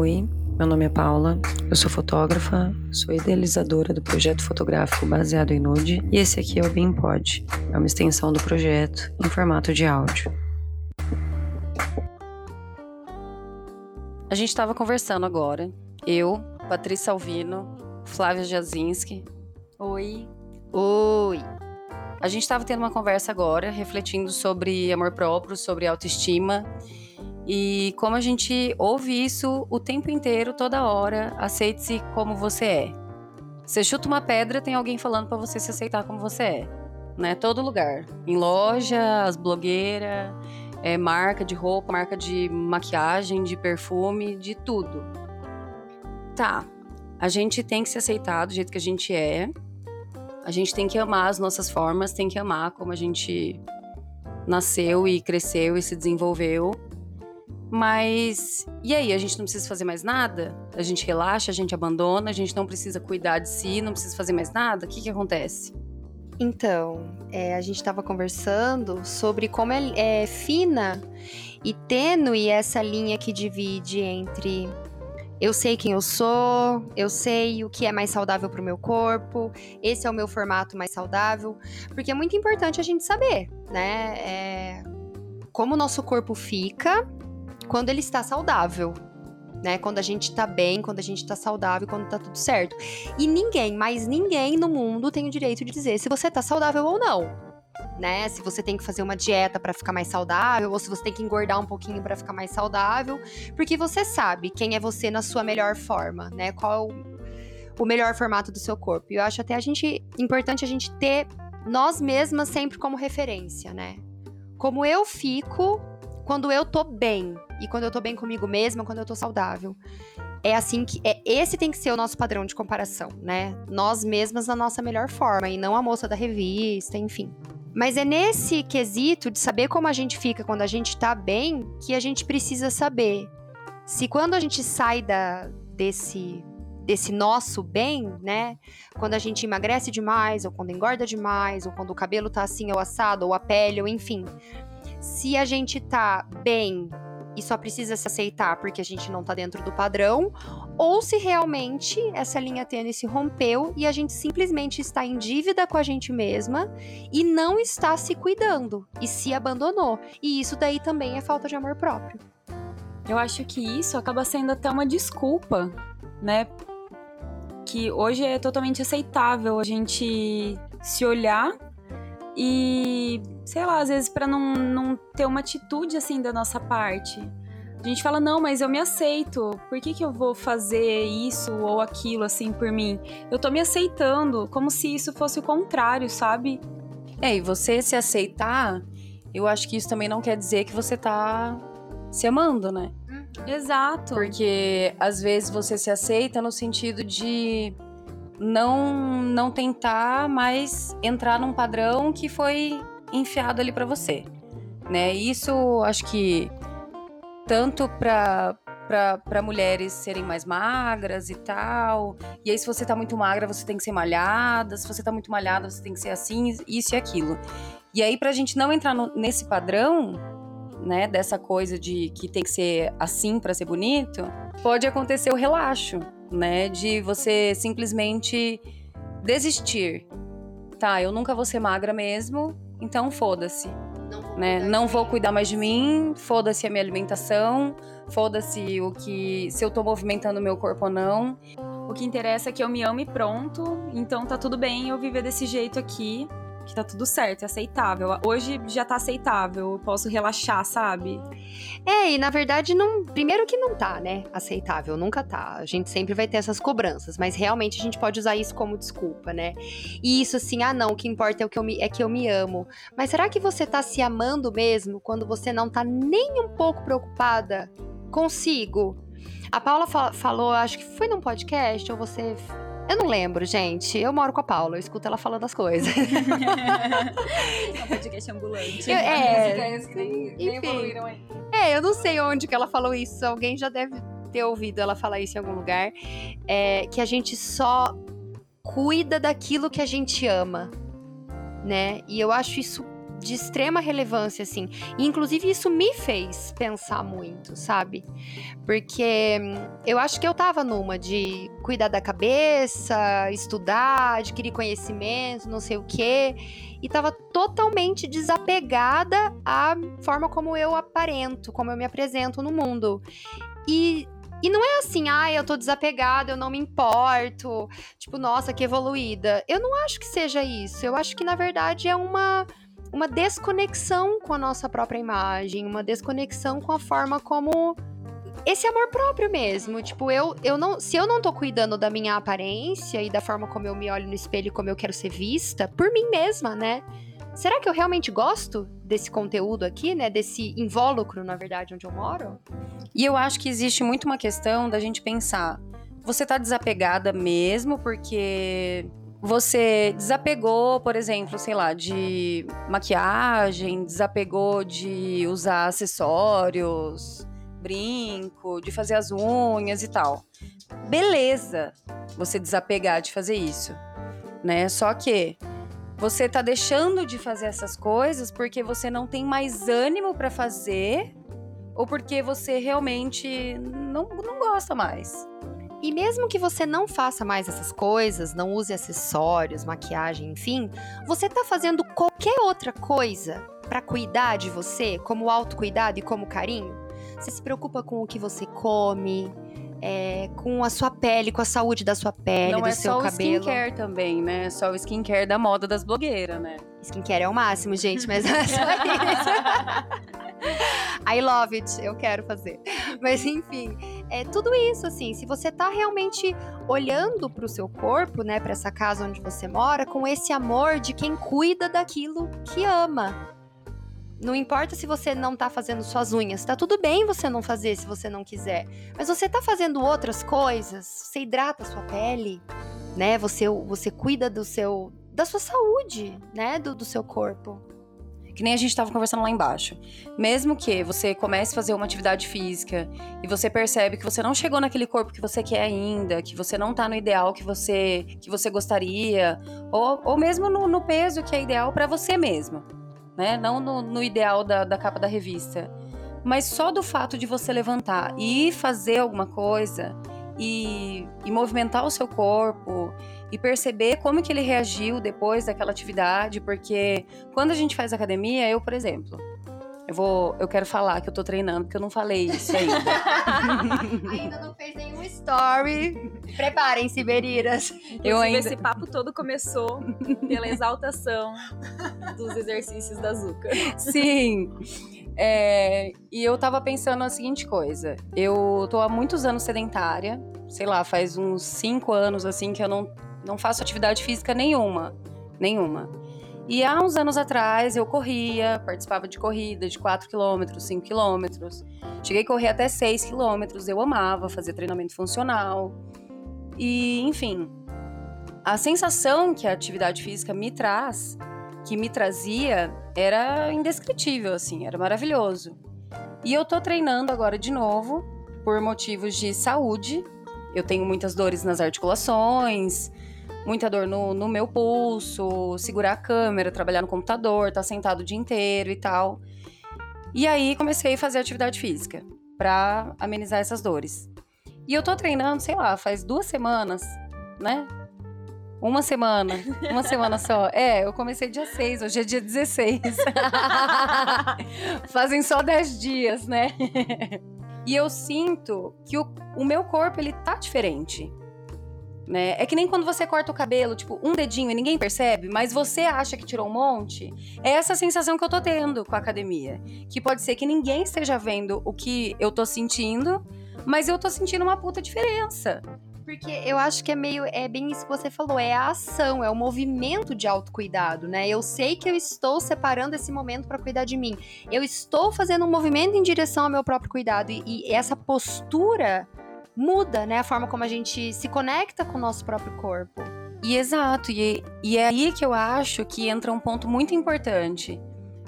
Oi, meu nome é Paula, eu sou fotógrafa, sou idealizadora do projeto fotográfico baseado em nude e esse aqui é o BeamPod, é uma extensão do projeto em formato de áudio. A gente estava conversando agora, eu, Patrícia Alvino, Flávia Jazinski. Oi. Oi. A gente estava tendo uma conversa agora, refletindo sobre amor próprio, sobre autoestima e como a gente ouve isso o tempo inteiro, toda hora, aceite-se como você é. Você chuta uma pedra, tem alguém falando para você se aceitar como você é, né? Todo lugar, em loja, as blogueiras, é, marca de roupa, marca de maquiagem, de perfume, de tudo. Tá, a gente tem que se aceitar do jeito que a gente é. A gente tem que amar as nossas formas, tem que amar como a gente nasceu e cresceu e se desenvolveu. Mas e aí, a gente não precisa fazer mais nada? A gente relaxa, a gente abandona, a gente não precisa cuidar de si, não precisa fazer mais nada? O que, que acontece? Então, é, a gente estava conversando sobre como é, é fina e tênue essa linha que divide entre eu sei quem eu sou, eu sei o que é mais saudável para o meu corpo, esse é o meu formato mais saudável, porque é muito importante a gente saber, né? É, como o nosso corpo fica quando ele está saudável. Né, quando a gente tá bem, quando a gente tá saudável, quando tá tudo certo. E ninguém, mais ninguém no mundo tem o direito de dizer se você tá saudável ou não. Né? Se você tem que fazer uma dieta para ficar mais saudável, ou se você tem que engordar um pouquinho para ficar mais saudável, porque você sabe quem é você na sua melhor forma, né? Qual é o, o melhor formato do seu corpo. E eu acho até a gente importante a gente ter nós mesmas sempre como referência, né? Como eu fico quando eu tô bem, e quando eu tô bem comigo mesma, quando eu tô saudável. É assim que. É, esse tem que ser o nosso padrão de comparação, né? Nós mesmas na nossa melhor forma, e não a moça da revista, enfim. Mas é nesse quesito de saber como a gente fica quando a gente tá bem que a gente precisa saber se quando a gente sai da, desse desse nosso bem, né? Quando a gente emagrece demais, ou quando engorda demais, ou quando o cabelo tá assim ou assado, ou a pele, ou enfim. Se a gente tá bem e só precisa se aceitar porque a gente não tá dentro do padrão, ou se realmente essa linha tênue se rompeu e a gente simplesmente está em dívida com a gente mesma e não está se cuidando e se abandonou. E isso daí também é falta de amor próprio. Eu acho que isso acaba sendo até uma desculpa, né? Que hoje é totalmente aceitável a gente se olhar e, sei lá, às vezes para não, não ter uma atitude assim da nossa parte. A gente fala, não, mas eu me aceito. Por que, que eu vou fazer isso ou aquilo assim por mim? Eu tô me aceitando, como se isso fosse o contrário, sabe? É, e você se aceitar, eu acho que isso também não quer dizer que você tá se amando, né? Exato. Porque às vezes você se aceita no sentido de não não tentar mais entrar num padrão que foi enfiado ali para você, né? Isso acho que tanto para para mulheres serem mais magras e tal. E aí, se você tá muito magra, você tem que ser malhada. Se você tá muito malhada, você tem que ser assim, isso e aquilo. E aí, pra gente não entrar no, nesse padrão, né, dessa coisa de que tem que ser assim para ser bonito, pode acontecer o relaxo né? De você simplesmente desistir. Tá, eu nunca vou ser magra mesmo, então foda-se. Não, né? não vou cuidar mais de mim, foda-se a minha alimentação, foda-se o que se eu tô movimentando meu corpo ou não. O que interessa é que eu me ame pronto, então tá tudo bem eu viver desse jeito aqui que tá tudo certo, é aceitável. Hoje já tá aceitável, eu posso relaxar, sabe? É, e na verdade, não, primeiro que não tá, né? Aceitável, nunca tá. A gente sempre vai ter essas cobranças, mas realmente a gente pode usar isso como desculpa, né? E isso assim, ah não, o que importa é, o que eu me, é que eu me amo. Mas será que você tá se amando mesmo quando você não tá nem um pouco preocupada consigo? A Paula fa falou, acho que foi num podcast, ou você eu não lembro, gente. Eu moro com a Paula, eu escuto ela falando as coisas. é um podcast ambulante. Eu, é, nem, nem evoluíram. É, eu não sei onde que ela falou isso. Alguém já deve ter ouvido ela falar isso em algum lugar. É, que a gente só cuida daquilo que a gente ama, né? E eu acho isso de extrema relevância, assim. E, inclusive, isso me fez pensar muito, sabe? Porque hum, eu acho que eu tava numa de cuidar da cabeça, estudar, adquirir conhecimento, não sei o quê. E tava totalmente desapegada à forma como eu aparento, como eu me apresento no mundo. E e não é assim, ah, eu tô desapegada, eu não me importo. Tipo, nossa, que evoluída. Eu não acho que seja isso. Eu acho que, na verdade, é uma, uma desconexão com a nossa própria imagem, uma desconexão com a forma como. Esse amor próprio mesmo. Tipo, eu, eu não. Se eu não tô cuidando da minha aparência e da forma como eu me olho no espelho e como eu quero ser vista, por mim mesma, né? será que eu realmente gosto desse conteúdo aqui, né? Desse invólucro, na verdade, onde eu moro? E eu acho que existe muito uma questão da gente pensar: você tá desapegada mesmo porque você desapegou, por exemplo, sei lá, de maquiagem, desapegou de usar acessórios, brinco, de fazer as unhas e tal. Beleza, você desapegar de fazer isso, né? Só que você tá deixando de fazer essas coisas porque você não tem mais ânimo para fazer ou porque você realmente não, não gosta mais. E mesmo que você não faça mais essas coisas, não use acessórios, maquiagem, enfim, você tá fazendo qualquer outra coisa para cuidar de você, como autocuidado e como carinho? Você se preocupa com o que você come, é, com a sua pele, com a saúde da sua pele, Não do é seu só cabelo. o skincare também, né? Só o skincare da moda das blogueiras, né? Skincare é o máximo, gente, mas é só isso. I love it, eu quero fazer. Mas enfim, é tudo isso assim, se você tá realmente olhando pro seu corpo, né, para essa casa onde você mora, com esse amor de quem cuida daquilo que ama. Não importa se você não tá fazendo suas unhas, tá tudo bem você não fazer se você não quiser. Mas você tá fazendo outras coisas, você hidrata a sua pele, né? Você, você cuida do seu da sua saúde, né, do, do seu corpo. Que nem a gente estava conversando lá embaixo. Mesmo que você comece a fazer uma atividade física e você percebe que você não chegou naquele corpo que você quer ainda, que você não tá no ideal que você que você gostaria, ou, ou mesmo no, no peso que é ideal para você mesmo né? Não no, no ideal da, da capa da revista. Mas só do fato de você levantar e fazer alguma coisa e, e, movimentar o seu corpo e perceber como que ele reagiu depois daquela atividade, porque quando a gente faz academia, eu, por exemplo, eu vou, eu quero falar que eu tô treinando, porque eu não falei isso ainda. ainda não fez nenhum story. Preparem-se, Beriras. Eu ainda... esse papo todo começou pela exaltação dos exercícios da Zuka. Sim. É, e eu tava pensando a seguinte coisa. Eu tô há muitos anos sedentária. Sei lá, faz uns cinco anos, assim, que eu não, não faço atividade física nenhuma. Nenhuma. E há uns anos atrás eu corria, participava de corrida de 4 km, 5 km. Cheguei a correr até 6 km, eu amava fazer treinamento funcional. E, enfim, a sensação que a atividade física me traz, que me trazia, era indescritível, assim, era maravilhoso. E eu tô treinando agora de novo por motivos de saúde. Eu tenho muitas dores nas articulações, muita dor no, no meu pulso, segurar a câmera, trabalhar no computador, estar tá sentado o dia inteiro e tal. E aí comecei a fazer atividade física para amenizar essas dores. E eu tô treinando, sei lá, faz duas semanas, né? Uma semana, uma semana só. É, eu comecei dia 6, hoje é dia 16. Fazem só 10 dias, né? E eu sinto que o, o meu corpo, ele tá diferente né? É que nem quando você corta o cabelo, tipo, um dedinho e ninguém percebe, mas você acha que tirou um monte. É essa sensação que eu tô tendo com a academia. Que pode ser que ninguém esteja vendo o que eu tô sentindo, mas eu tô sentindo uma puta diferença. Porque eu acho que é meio, é bem isso que você falou, é a ação, é o movimento de autocuidado, né? Eu sei que eu estou separando esse momento para cuidar de mim. Eu estou fazendo um movimento em direção ao meu próprio cuidado. E, e essa postura muda, né? A forma como a gente se conecta com o nosso próprio corpo. E exato, e, e é aí que eu acho que entra um ponto muito importante.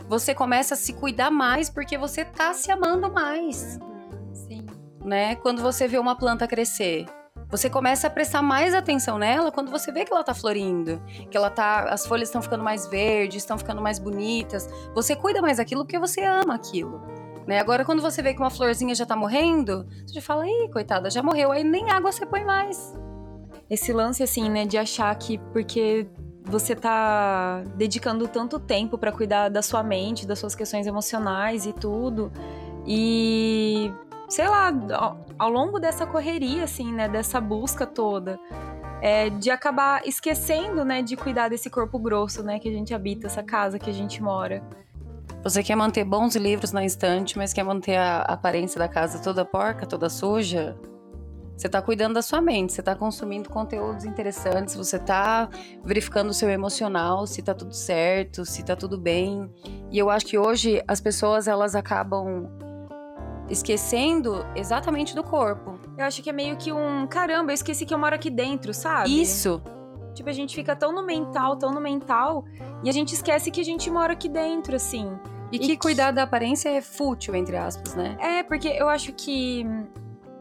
Você começa a se cuidar mais porque você tá se amando mais. Uhum, sim. Né? Quando você vê uma planta crescer, Você começa a prestar mais atenção nela quando você vê que ela tá florindo, que ela tá, as folhas estão ficando mais verdes, estão ficando mais bonitas. Você cuida mais daquilo porque você ama aquilo. Né? Agora, quando você vê que uma florzinha já tá morrendo, você já fala, ih, coitada, já morreu. Aí nem água você põe mais. Esse lance, assim, né, de achar que porque você tá dedicando tanto tempo para cuidar da sua mente, das suas questões emocionais e tudo, e sei lá, ao, ao longo dessa correria, assim, né, dessa busca toda, é, de acabar esquecendo, né, de cuidar desse corpo grosso, né, que a gente habita, essa casa que a gente mora. Você quer manter bons livros na estante, mas quer manter a aparência da casa toda porca, toda suja? Você está cuidando da sua mente, você está consumindo conteúdos interessantes, você está verificando o seu emocional, se está tudo certo, se está tudo bem. E eu acho que hoje as pessoas elas acabam esquecendo exatamente do corpo. Eu acho que é meio que um caramba, eu esqueci que eu moro aqui dentro, sabe? Isso. Tipo, a gente fica tão no mental, tão no mental, e a gente esquece que a gente mora aqui dentro, assim. E, e que, que cuidar da aparência é fútil, entre aspas, né? É, porque eu acho que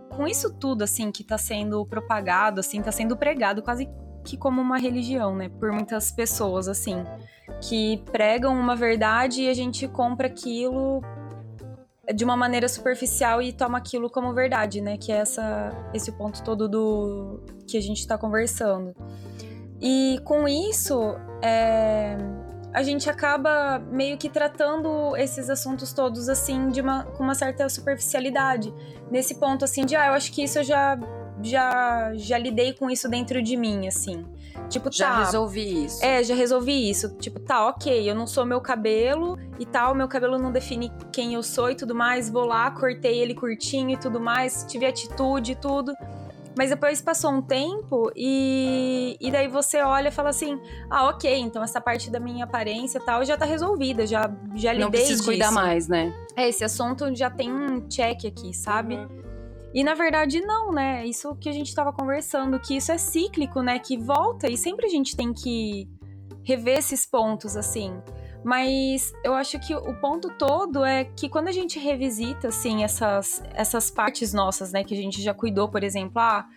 com isso tudo, assim, que tá sendo propagado, assim, tá sendo pregado quase que como uma religião, né? Por muitas pessoas, assim, que pregam uma verdade e a gente compra aquilo de uma maneira superficial e toma aquilo como verdade, né? Que é essa, esse ponto todo do que a gente está conversando. E com isso, é, a gente acaba meio que tratando esses assuntos todos assim de uma, com uma certa superficialidade. Nesse ponto assim de, ah, eu acho que isso eu já já já lidei com isso dentro de mim, assim. Tipo, já tá, resolvi isso. É, já resolvi isso. Tipo, tá, ok, eu não sou meu cabelo e tal, meu cabelo não define quem eu sou e tudo mais. Vou lá, cortei ele curtinho e tudo mais, tive atitude e tudo. Mas depois passou um tempo e, e daí você olha e fala assim: ah, ok, então essa parte da minha aparência e tal já tá resolvida, já, já lidei Não preciso disso. cuidar mais, né? É, esse assunto já tem um check aqui, sabe? Uhum. E na verdade não, né? Isso que a gente estava conversando, que isso é cíclico, né? Que volta e sempre a gente tem que rever esses pontos assim. Mas eu acho que o ponto todo é que quando a gente revisita assim essas essas partes nossas, né, que a gente já cuidou, por exemplo, ah,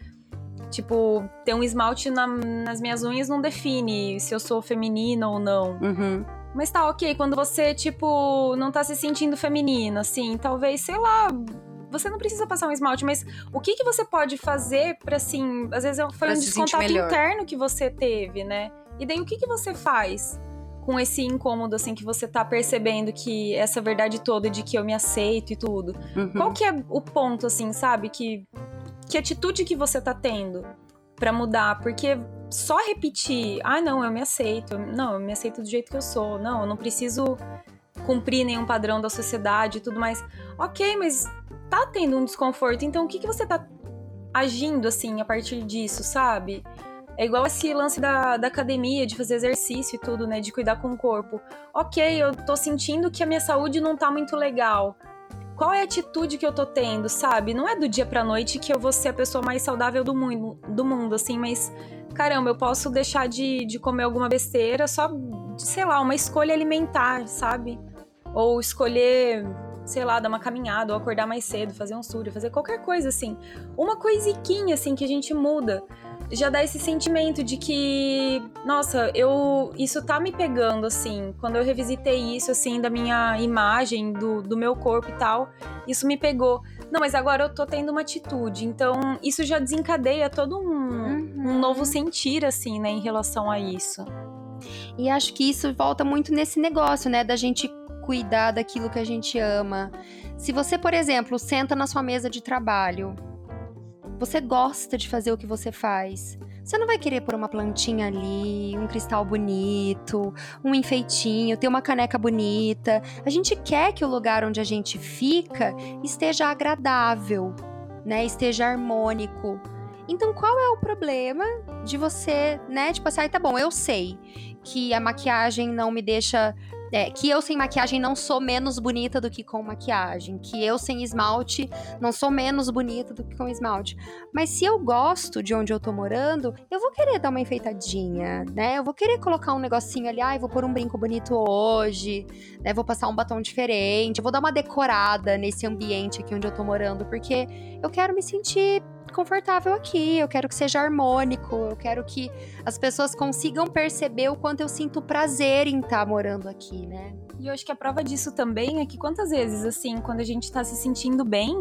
tipo, ter um esmalte na, nas minhas unhas não define se eu sou feminina ou não. Uhum. Mas tá, ok, quando você, tipo, não tá se sentindo feminina, assim, talvez, sei lá, você não precisa passar um esmalte, mas o que, que você pode fazer para assim, às vezes foi pra um descontato interno que você teve, né? E daí o que, que você faz com esse incômodo, assim, que você tá percebendo que essa verdade toda de que eu me aceito e tudo? Uhum. Qual que é o ponto, assim, sabe? Que, que atitude que você tá tendo para mudar? Porque só repetir, ah, não, eu me aceito, não, eu me aceito do jeito que eu sou, não, eu não preciso cumprir nenhum padrão da sociedade e tudo mais. Ok, mas tá tendo um desconforto, então o que, que você tá agindo assim a partir disso, sabe? É igual esse lance da, da academia, de fazer exercício e tudo, né? De cuidar com o corpo. Ok, eu tô sentindo que a minha saúde não tá muito legal. Qual é a atitude que eu tô tendo, sabe? Não é do dia pra noite que eu vou ser a pessoa mais saudável do mundo, do mundo assim, mas caramba, eu posso deixar de, de comer alguma besteira só, sei lá, uma escolha alimentar, sabe? Ou escolher sei lá, dar uma caminhada, ou acordar mais cedo, fazer um surdo, fazer qualquer coisa assim. Uma coisiquinha assim que a gente muda já dá esse sentimento de que, nossa, eu isso tá me pegando assim. Quando eu revisitei isso assim da minha imagem, do, do meu corpo e tal, isso me pegou. Não, mas agora eu tô tendo uma atitude. Então, isso já desencadeia todo um, uhum. um novo sentir assim, né, em relação a isso. E acho que isso volta muito nesse negócio, né, da gente cuidar daquilo que a gente ama. Se você, por exemplo, senta na sua mesa de trabalho, você gosta de fazer o que você faz. Você não vai querer pôr uma plantinha ali, um cristal bonito, um enfeitinho, ter uma caneca bonita. A gente quer que o lugar onde a gente fica esteja agradável, né? Esteja harmônico. Então, qual é o problema de você, né? Tipo assim, ah, tá bom, eu sei que a maquiagem não me deixa é, que eu sem maquiagem não sou menos bonita do que com maquiagem. Que eu sem esmalte não sou menos bonita do que com esmalte. Mas se eu gosto de onde eu tô morando, eu vou querer dar uma enfeitadinha, né? Eu vou querer colocar um negocinho ali, ai, vou pôr um brinco bonito hoje, né? Vou passar um batom diferente, vou dar uma decorada nesse ambiente aqui onde eu tô morando, porque eu quero me sentir confortável aqui, eu quero que seja harmônico, eu quero que as pessoas consigam perceber o quanto eu sinto prazer em estar tá morando aqui, né? E eu acho que a prova disso também é que quantas vezes, assim, quando a gente tá se sentindo bem,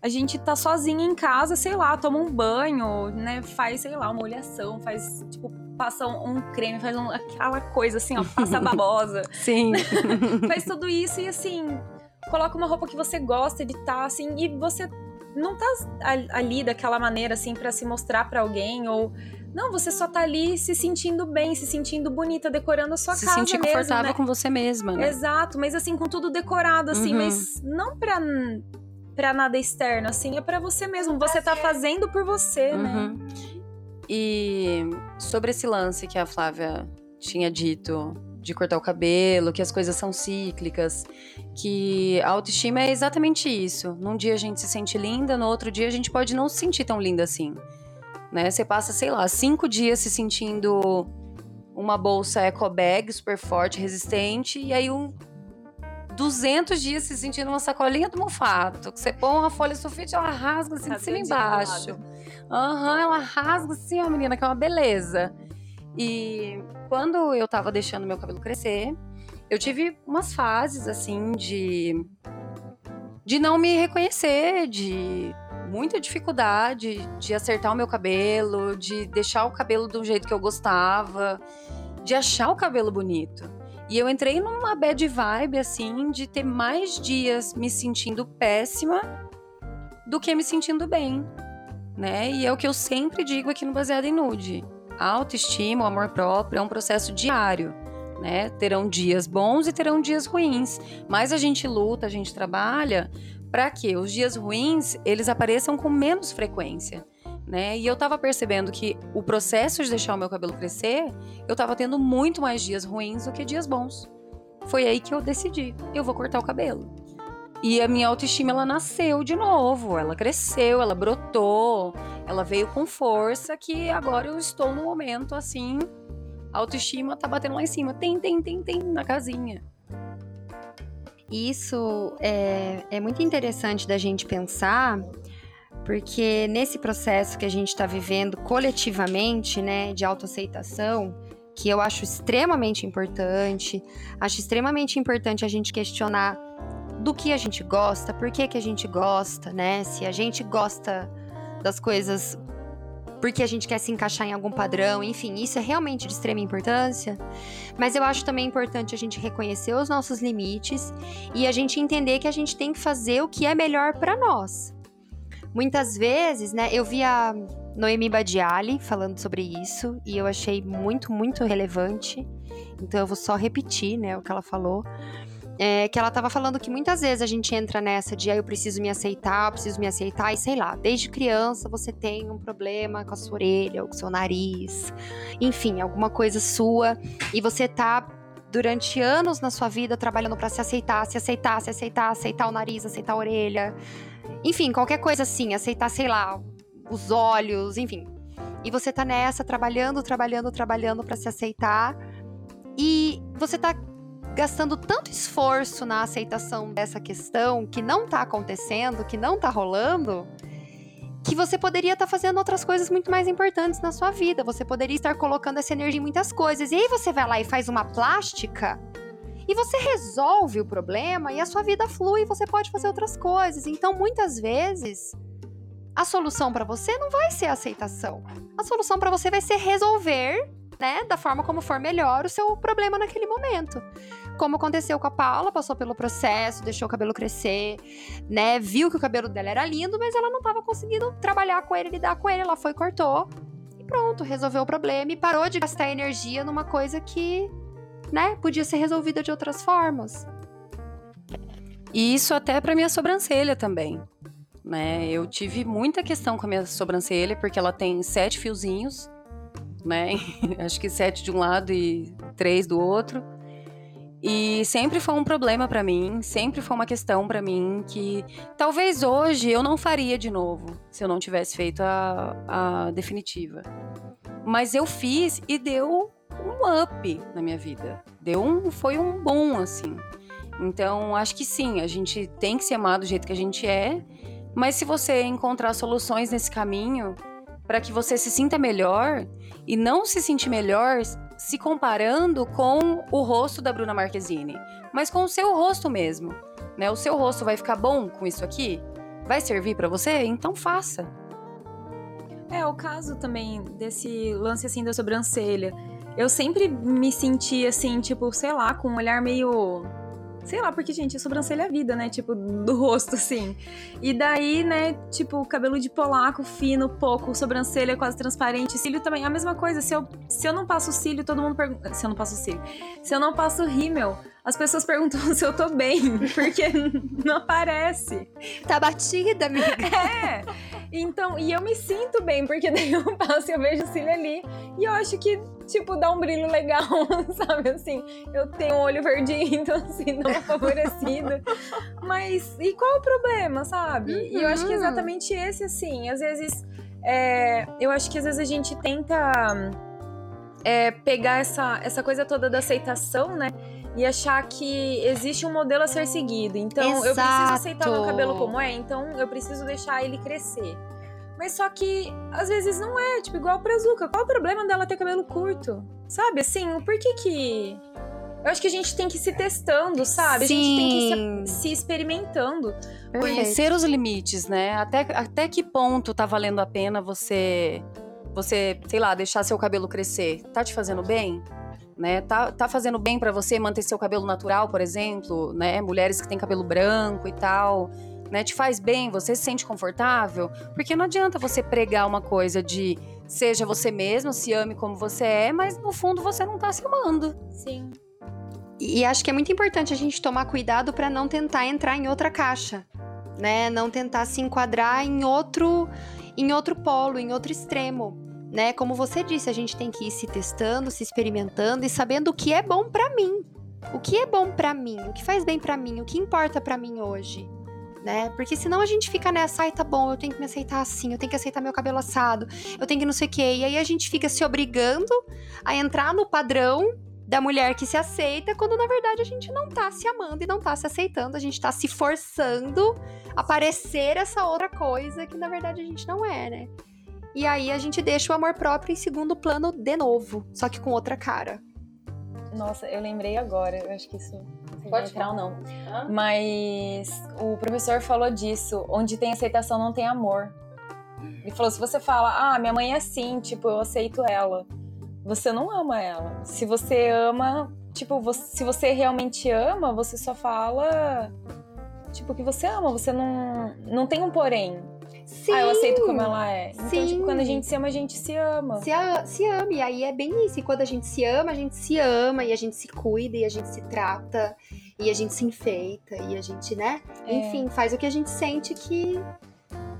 a gente tá sozinha em casa, sei lá, toma um banho, né? Faz, sei lá, uma olhação, faz, tipo, passa um, creme, faz um, aquela coisa assim, ó, passa babosa. Sim. faz tudo isso e assim, coloca uma roupa que você gosta de estar, tá, assim, e você não tá ali daquela maneira, assim, para se mostrar para alguém, ou. Não, você só tá ali se sentindo bem, se sentindo bonita, decorando a sua se casa. Se sentir mesmo, confortável né? com você mesma, né? Exato, mas assim, com tudo decorado, assim, uhum. mas não pra, pra nada externo, assim, é para você mesmo. Você tá fazendo por você, né? uhum. né? E sobre esse lance que a Flávia tinha dito de cortar o cabelo, que as coisas são cíclicas, que a autoestima é exatamente isso. Num dia a gente se sente linda, no outro dia a gente pode não se sentir tão linda assim. Né? Você passa, sei lá, cinco dias se sentindo uma bolsa eco bag super forte, resistente, e aí um 200 dias se sentindo uma sacolinha do mofato. Que você põe uma folha sulfite, ela rasga assim de cima e embaixo. Aham, uhum, ela rasga assim, ó, menina, que é uma beleza. E quando eu tava deixando meu cabelo crescer, eu tive umas fases assim de de não me reconhecer, de muita dificuldade de acertar o meu cabelo, de deixar o cabelo do jeito que eu gostava, de achar o cabelo bonito. E eu entrei numa bad vibe assim de ter mais dias me sentindo péssima do que me sentindo bem, né? E é o que eu sempre digo aqui no Baseado em Nude. Autoestima, o amor próprio é um processo diário. Né? Terão dias bons e terão dias ruins, mas a gente luta, a gente trabalha para que os dias ruins eles apareçam com menos frequência. Né? E eu tava percebendo que o processo de deixar o meu cabelo crescer, eu tava tendo muito mais dias ruins do que dias bons. Foi aí que eu decidi, eu vou cortar o cabelo. E a minha autoestima ela nasceu de novo, ela cresceu, ela brotou, ela veio com força que agora eu estou no momento assim, a autoestima tá batendo lá em cima, tem, tem, tem, tem na casinha. Isso é, é muito interessante da gente pensar, porque nesse processo que a gente está vivendo coletivamente, né, de autoaceitação, que eu acho extremamente importante, acho extremamente importante a gente questionar do que a gente gosta, por que, que a gente gosta, né? Se a gente gosta das coisas porque a gente quer se encaixar em algum padrão, enfim, isso é realmente de extrema importância. Mas eu acho também importante a gente reconhecer os nossos limites e a gente entender que a gente tem que fazer o que é melhor para nós. Muitas vezes, né, eu vi a Noemi Badiali falando sobre isso e eu achei muito, muito relevante. Então eu vou só repetir, né, o que ela falou é, que ela estava falando que muitas vezes a gente entra nessa de ah, eu preciso me aceitar, eu preciso me aceitar, e sei lá, desde criança você tem um problema com a sua orelha ou com o seu nariz, enfim, alguma coisa sua, e você tá durante anos na sua vida trabalhando para se aceitar, se aceitar, se aceitar, aceitar o nariz, aceitar a orelha, enfim, qualquer coisa assim, aceitar, sei lá, os olhos, enfim. E você tá nessa trabalhando, trabalhando, trabalhando para se aceitar. E você tá gastando tanto esforço na aceitação dessa questão que não tá acontecendo, que não tá rolando, que você poderia estar tá fazendo outras coisas muito mais importantes na sua vida. Você poderia estar colocando essa energia em muitas coisas. E aí você vai lá e faz uma plástica e você resolve o problema e a sua vida flui e você pode fazer outras coisas. Então, muitas vezes, a solução para você não vai ser a aceitação. A solução para você vai ser resolver né, da forma como for melhor o seu problema naquele momento. Como aconteceu com a Paula, passou pelo processo, deixou o cabelo crescer, né, viu que o cabelo dela era lindo, mas ela não estava conseguindo trabalhar com ele, lidar com ele, ela foi cortou e pronto, resolveu o problema e parou de gastar energia numa coisa que, né, podia ser resolvida de outras formas. E isso até para minha sobrancelha também. Né? Eu tive muita questão com a minha sobrancelha, porque ela tem sete fiozinhos né? Acho que sete de um lado e três do outro. E sempre foi um problema para mim, sempre foi uma questão para mim que talvez hoje eu não faria de novo se eu não tivesse feito a, a definitiva. Mas eu fiz e deu um up na minha vida. Deu um, foi um bom assim. Então acho que sim, a gente tem que se amar do jeito que a gente é, Mas se você encontrar soluções nesse caminho para que você se sinta melhor e não se sentir melhor se comparando com o rosto da Bruna Marquezine, mas com o seu rosto mesmo, né? O seu rosto vai ficar bom com isso aqui? Vai servir para você? Então faça. É, o caso também desse lance assim da sobrancelha. Eu sempre me senti assim, tipo, sei lá, com um olhar meio Sei lá, porque, gente, a sobrancelha é vida, né? Tipo, do rosto, assim. E daí, né, tipo, cabelo de polaco, fino, pouco, sobrancelha quase transparente, cílio também. A mesma coisa, se eu, se eu não passo cílio, todo mundo pergunta. Se eu não passo cílio. Se eu não passo rímel, as pessoas perguntam se eu tô bem, porque não aparece. Tá batida, amiga. É. Então, e eu me sinto bem, porque daí eu passo e eu vejo o cílio ali. E eu acho que tipo, dá um brilho legal, sabe? Assim, eu tenho um olho verdinho, então, assim, dá uma favorecida. Mas, e qual o problema, sabe? Uhum. E eu acho que é exatamente esse, assim, às vezes, é, eu acho que às vezes a gente tenta é, pegar essa, essa coisa toda da aceitação, né? E achar que existe um modelo a ser seguido. Então, Exato. eu preciso aceitar o meu cabelo como é, então eu preciso deixar ele crescer. Mas só que às vezes não é, tipo, igual pra Zuka. Qual o problema dela ter cabelo curto? Sabe, assim, o porquê que. Eu acho que a gente tem que ir se testando, sabe? Sim. A gente tem que ir se, se experimentando. Conhecer os limites, né? Até, até que ponto tá valendo a pena você, você, sei lá, deixar seu cabelo crescer? Tá te fazendo bem? Né? Tá, tá fazendo bem para você manter seu cabelo natural, por exemplo, né? Mulheres que têm cabelo branco e tal né? Te faz bem, você se sente confortável? Porque não adianta você pregar uma coisa de seja você mesmo, se ame como você é, mas no fundo você não tá se amando. Sim. E acho que é muito importante a gente tomar cuidado para não tentar entrar em outra caixa, né? Não tentar se enquadrar em outro em outro polo, em outro extremo, né? Como você disse, a gente tem que ir se testando, se experimentando e sabendo o que é bom para mim. O que é bom para mim? O que faz bem para mim? O que importa para mim hoje? né? Porque senão a gente fica nessa, ai, tá bom, eu tenho que me aceitar assim, eu tenho que aceitar meu cabelo assado, eu tenho que não sei o quê. E aí a gente fica se obrigando a entrar no padrão da mulher que se aceita, quando na verdade a gente não tá se amando e não tá se aceitando, a gente tá se forçando a parecer essa outra coisa que na verdade a gente não é, né? E aí a gente deixa o amor próprio em segundo plano de novo, só que com outra cara. Nossa, eu lembrei agora, eu acho que isso Pode entrar ou não. Mas o professor falou disso, onde tem aceitação não tem amor. Ele falou: se você fala, ah, minha mãe é assim, tipo, eu aceito ela, você não ama ela. Se você ama, tipo, você, se você realmente ama, você só fala, tipo, que você ama, você não, não tem um porém. Sim. Ah, eu aceito como ela é. Então, Sim. tipo, quando a gente se ama, a gente se ama. Se, a, se ama. E aí é bem isso. E quando a gente se ama, a gente se ama, e a gente se cuida, e a gente se trata, e a gente se enfeita, e a gente, né? É. Enfim, faz o que a gente sente que.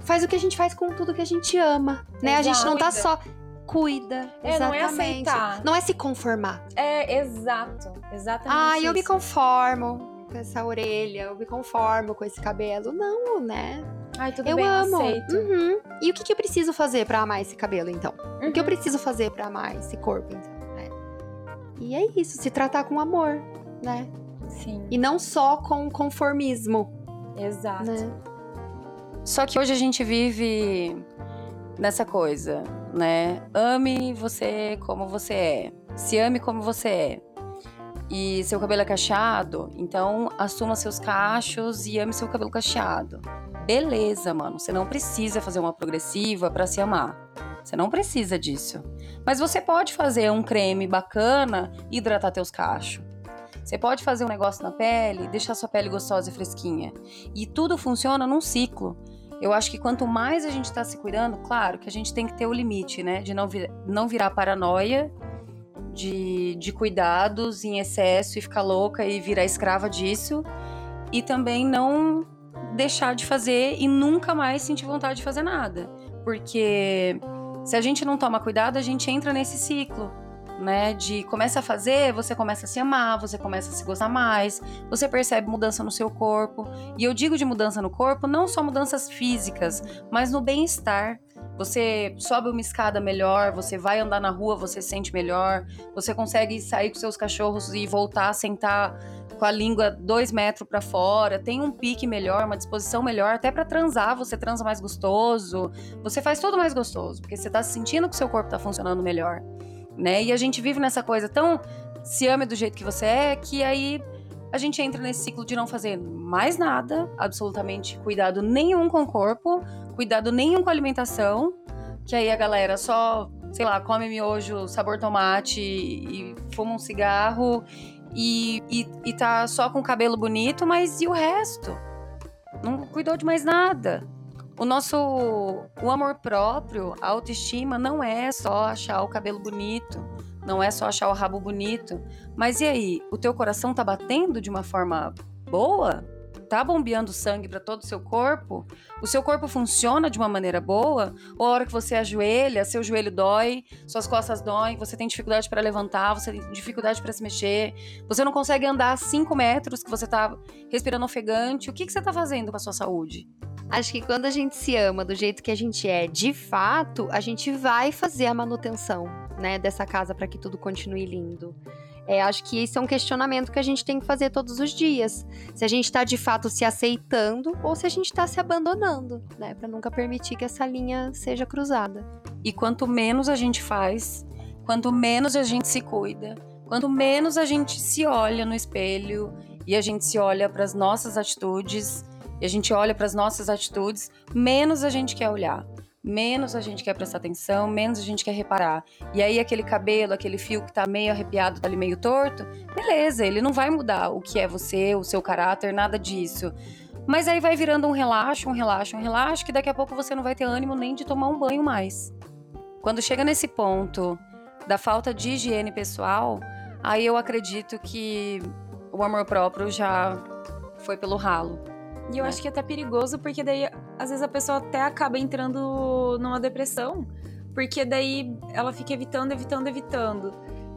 Faz o que a gente faz com tudo que a gente ama, né? A gente não tá só cuida. É, exatamente. não é aceitar. Não é se conformar. É, exato. Exatamente. Ah, eu me conformo com essa orelha, eu me conformo com esse cabelo. Não, né? Ai, tudo eu bem, amo. aceito. Uhum. E o que, que eu preciso fazer para amar esse cabelo, então? Uhum. O que eu uhum. preciso fazer para amar esse corpo, então? Né? E é isso, se tratar com amor, né? Sim. E não só com conformismo. Exato. Né? Só que hoje a gente vive nessa coisa, né? Ame você como você é. Se ame como você é. E seu cabelo é cacheado, então assuma seus cachos e ame seu cabelo cacheado. Beleza, mano. Você não precisa fazer uma progressiva para se amar. Você não precisa disso. Mas você pode fazer um creme bacana e hidratar teus cachos. Você pode fazer um negócio na pele, deixar sua pele gostosa e fresquinha. E tudo funciona num ciclo. Eu acho que quanto mais a gente está se cuidando, claro que a gente tem que ter o limite, né? De não, vir, não virar paranoia, de, de cuidados em excesso e ficar louca e virar escrava disso. E também não deixar de fazer e nunca mais sentir vontade de fazer nada. Porque se a gente não toma cuidado, a gente entra nesse ciclo, né? De começa a fazer, você começa a se amar, você começa a se gostar mais, você percebe mudança no seu corpo. E eu digo de mudança no corpo, não só mudanças físicas, mas no bem-estar. Você sobe uma escada melhor, você vai andar na rua, você se sente melhor, você consegue sair com seus cachorros e voltar a sentar com a língua dois metros para fora, tem um pique melhor, uma disposição melhor, até para transar você transa mais gostoso, você faz tudo mais gostoso, porque você tá sentindo que seu corpo tá funcionando melhor, né? E a gente vive nessa coisa tão se ame do jeito que você é, que aí a gente entra nesse ciclo de não fazer mais nada, absolutamente cuidado nenhum com o corpo, cuidado nenhum com a alimentação, que aí a galera só, sei lá, come miojo, sabor tomate e fuma um cigarro e, e, e tá só com o cabelo bonito, mas e o resto? Não cuidou de mais nada. O nosso o amor próprio, a autoestima não é só achar o cabelo bonito, não é só achar o rabo bonito. Mas e aí, o teu coração tá batendo de uma forma boa? Tá bombeando sangue para todo o seu corpo, o seu corpo funciona de uma maneira boa, ou a hora que você ajoelha, seu joelho dói, suas costas doem, você tem dificuldade para levantar, você tem dificuldade para se mexer, você não consegue andar 5 metros que você tá respirando ofegante, o que, que você tá fazendo com a sua saúde? Acho que quando a gente se ama do jeito que a gente é, de fato, a gente vai fazer a manutenção, né, dessa casa para que tudo continue lindo. É, acho que esse é um questionamento que a gente tem que fazer todos os dias. Se a gente está de fato se aceitando ou se a gente está se abandonando, né? Para nunca permitir que essa linha seja cruzada. E quanto menos a gente faz, quanto menos a gente se cuida, quanto menos a gente se olha no espelho e a gente se olha para as nossas atitudes, e a gente olha para as nossas atitudes, menos a gente quer olhar menos a gente quer prestar atenção, menos a gente quer reparar. E aí aquele cabelo, aquele fio que tá meio arrepiado, tá ali meio torto, beleza, ele não vai mudar o que é você, o seu caráter, nada disso. Mas aí vai virando um relaxo, um relaxo, um relaxo, que daqui a pouco você não vai ter ânimo nem de tomar um banho mais. Quando chega nesse ponto da falta de higiene pessoal, aí eu acredito que o amor próprio já foi pelo ralo. E eu né? acho que é até perigoso, porque daí, às vezes, a pessoa até acaba entrando numa depressão, porque daí ela fica evitando, evitando, evitando.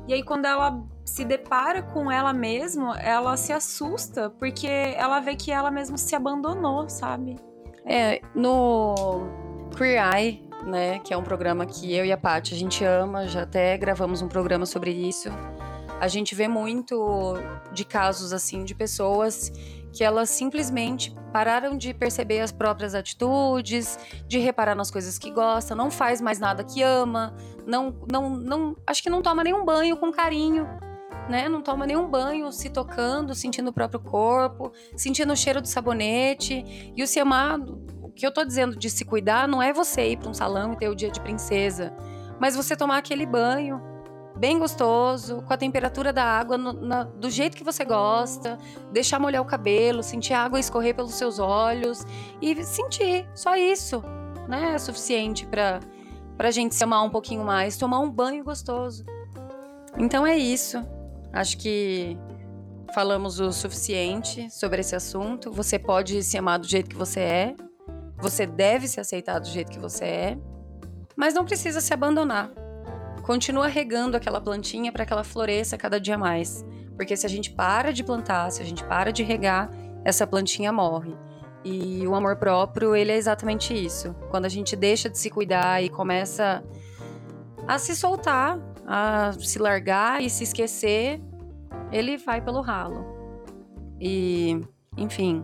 E aí, quando ela se depara com ela mesma, ela se assusta, porque ela vê que ela mesma se abandonou, sabe? É, no Queer Eye, né, que é um programa que eu e a Paty a gente ama, já até gravamos um programa sobre isso. A gente vê muito de casos assim de pessoas que elas simplesmente pararam de perceber as próprias atitudes, de reparar nas coisas que gosta, não faz mais nada que ama, não, não, não, acho que não toma nenhum banho com carinho, né? Não toma nenhum banho se tocando, sentindo o próprio corpo, sentindo o cheiro do sabonete. E o se amar, o que eu tô dizendo de se cuidar não é você ir para um salão e ter o dia de princesa, mas você tomar aquele banho bem gostoso, com a temperatura da água no, na, do jeito que você gosta, deixar molhar o cabelo, sentir a água escorrer pelos seus olhos e sentir, só isso, né? É suficiente para pra gente se amar um pouquinho mais, tomar um banho gostoso. Então é isso. Acho que falamos o suficiente sobre esse assunto. Você pode se amar do jeito que você é. Você deve se aceitar do jeito que você é. Mas não precisa se abandonar continua regando aquela plantinha para que ela floresça cada dia mais. Porque se a gente para de plantar, se a gente para de regar, essa plantinha morre. E o amor próprio, ele é exatamente isso. Quando a gente deixa de se cuidar e começa a se soltar, a se largar e se esquecer, ele vai pelo ralo. E, enfim,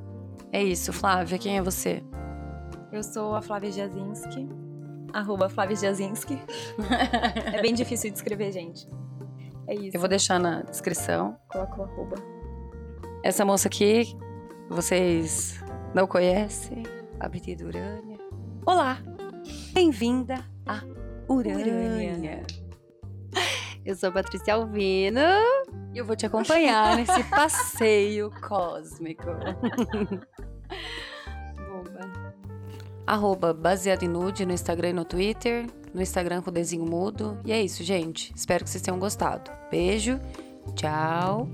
é isso. Flávia, quem é você? Eu sou a Flávia Jazinski, arroba Flávia é bem difícil de escrever, gente. É isso. Eu vou deixar na descrição. Coloca o arroba. Essa moça aqui, vocês não conhecem? A Betida Urânia. Olá! Bem-vinda a Urânia. Urânia. Eu sou a Patrícia Alvino. E eu vou te acompanhar nesse passeio cósmico. Arroba baseado em nude no Instagram e no Twitter, no Instagram com o desenho mudo. E é isso, gente. Espero que vocês tenham gostado. Beijo, tchau.